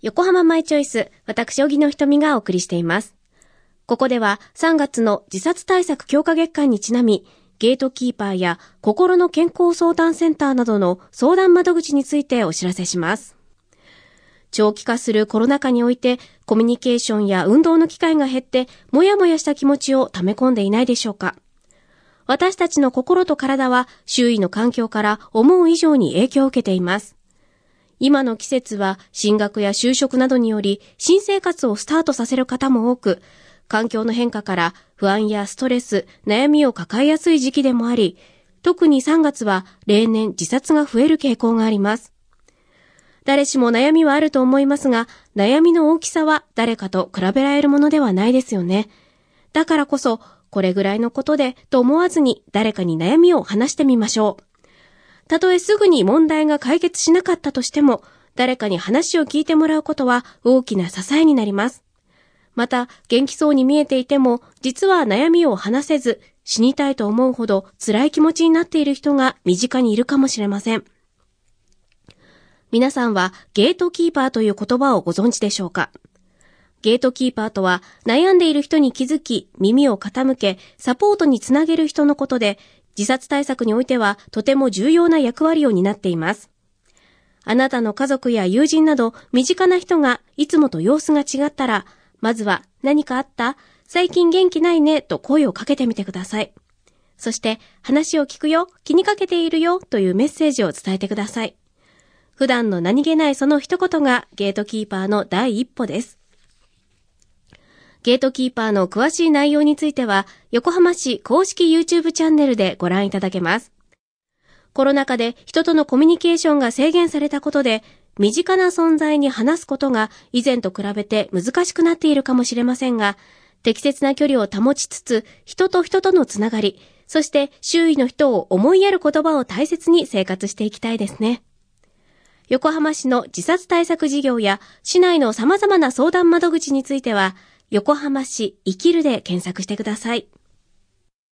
横浜マイチョイス、私、小木の瞳がお送りしています。ここでは3月の自殺対策強化月間にちなみ、ゲートキーパーや心の健康相談センターなどの相談窓口についてお知らせします。長期化するコロナ禍において、コミュニケーションや運動の機会が減って、もやもやした気持ちを溜め込んでいないでしょうか。私たちの心と体は周囲の環境から思う以上に影響を受けています。今の季節は進学や就職などにより新生活をスタートさせる方も多く、環境の変化から不安やストレス、悩みを抱えやすい時期でもあり、特に3月は例年自殺が増える傾向があります。誰しも悩みはあると思いますが、悩みの大きさは誰かと比べられるものではないですよね。だからこそ、これぐらいのことでと思わずに誰かに悩みを話してみましょう。たとえすぐに問題が解決しなかったとしても、誰かに話を聞いてもらうことは大きな支えになります。また、元気そうに見えていても、実は悩みを話せず、死にたいと思うほど辛い気持ちになっている人が身近にいるかもしれません。皆さんはゲートキーパーという言葉をご存知でしょうか？ゲートキーパーとは悩んでいる人に気づき、耳を傾け、サポートにつなげる人のことで、自殺対策においてはとても重要な役割を担っています。あなたの家族や友人など身近な人がいつもと様子が違ったら、まずは何かあった？最近元気ないね？と声をかけてみてください。そして話を聞くよ、気にかけているよ？というメッセージを伝えてください。普段の何気ないその一言がゲートキーパーの第一歩です。ゲートキーパーの詳しい内容については、横浜市公式 YouTube チャンネルでご覧いただけます。コロナ禍で人とのコミュニケーションが制限されたことで、身近な存在に話すことが以前と比べて難しくなっているかもしれませんが、適切な距離を保ちつつ、人と人とのつながり、そして周囲の人を思いやる言葉を大切に生活していきたいですね。横浜市の自殺対策事業や市内の様々な相談窓口については、横浜市生きるで検索してください。